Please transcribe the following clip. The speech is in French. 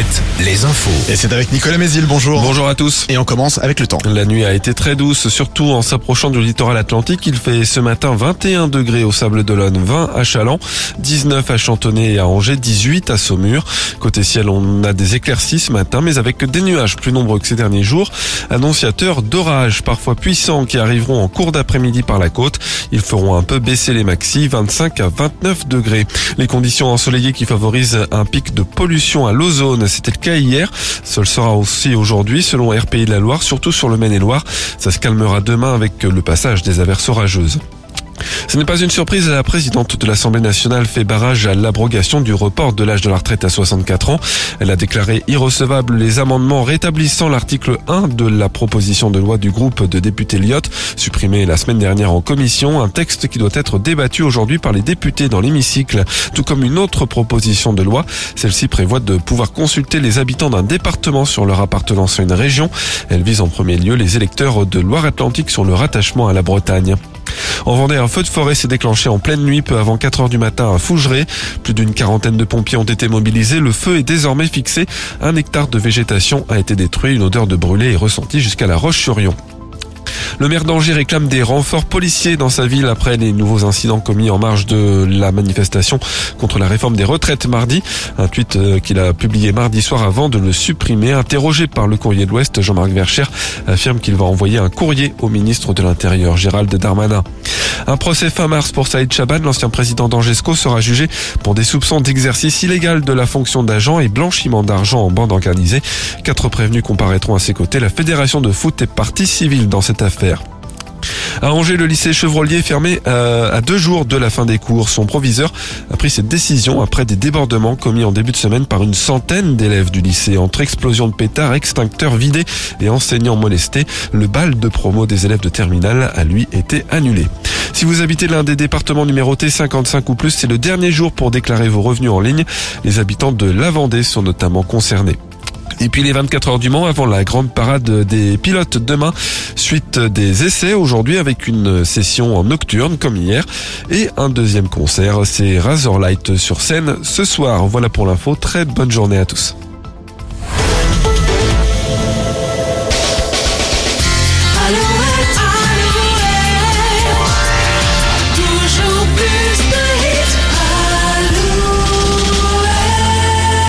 7, les infos. Et c'est avec Nicolas Mézil, bonjour. Bonjour à tous. Et on commence avec le temps. La nuit a été très douce, surtout en s'approchant du littoral atlantique. Il fait ce matin 21 degrés au Sable d'Olonne, 20 à Chaland, 19 à Chantonnay et à Angers, 18 à Saumur. Côté ciel, on a des éclaircies ce matin, mais avec des nuages plus nombreux que ces derniers jours. Annonciateurs d'orages parfois puissants qui arriveront en cours d'après-midi par la côte. Ils feront un peu baisser les maxis, 25 à 29 degrés. Les conditions ensoleillées qui favorisent un pic de pollution à l'ozone. C'était le cas hier. Ce le sera aussi aujourd'hui selon RPI de la Loire, surtout sur le Maine-et-Loire. Ça se calmera demain avec le passage des averses orageuses. Ce n'est pas une surprise, la présidente de l'Assemblée nationale fait barrage à l'abrogation du report de l'âge de la retraite à 64 ans. Elle a déclaré irrecevable les amendements rétablissant l'article 1 de la proposition de loi du groupe de députés Lyot, supprimé la semaine dernière en commission, un texte qui doit être débattu aujourd'hui par les députés dans l'hémicycle, tout comme une autre proposition de loi. Celle-ci prévoit de pouvoir consulter les habitants d'un département sur leur appartenance à une région. Elle vise en premier lieu les électeurs de Loire-Atlantique sur leur attachement à la Bretagne. En Vendée, un feu de forêt s'est déclenché en pleine nuit, peu avant 4 heures du matin à Fougeray. Plus d'une quarantaine de pompiers ont été mobilisés. Le feu est désormais fixé. Un hectare de végétation a été détruit. Une odeur de brûlé est ressentie jusqu'à la Roche-sur-Yon. Le maire d'Angers réclame des renforts policiers dans sa ville après les nouveaux incidents commis en marge de la manifestation contre la réforme des retraites mardi. Un tweet euh, qu'il a publié mardi soir avant de le supprimer. Interrogé par le courrier de l'Ouest, Jean-Marc Vercher affirme qu'il va envoyer un courrier au ministre de l'Intérieur, Gérald Darmanin. Un procès fin mars pour Saïd Chaban, l'ancien président d'Angesco, sera jugé pour des soupçons d'exercice illégal de la fonction d'agent et blanchiment d'argent en bande organisée. Quatre prévenus comparaîtront à ses côtés. La fédération de foot est partie civile dans cette affaire. À Angers, le lycée Chevrolier fermé euh, à deux jours de la fin des cours. Son proviseur a pris cette décision après des débordements commis en début de semaine par une centaine d'élèves du lycée. Entre explosion de pétards, extincteurs vidés et enseignants molestés, le bal de promo des élèves de terminale a lui été annulé. Si vous habitez l'un des départements numérotés 55 ou plus, c'est le dernier jour pour déclarer vos revenus en ligne. Les habitants de la Vendée sont notamment concernés. Et puis les 24 heures du Mans avant la grande parade des pilotes demain, suite des essais aujourd'hui avec une session en nocturne comme hier et un deuxième concert, c'est Razorlight sur scène ce soir. Voilà pour l'info, très bonne journée à tous.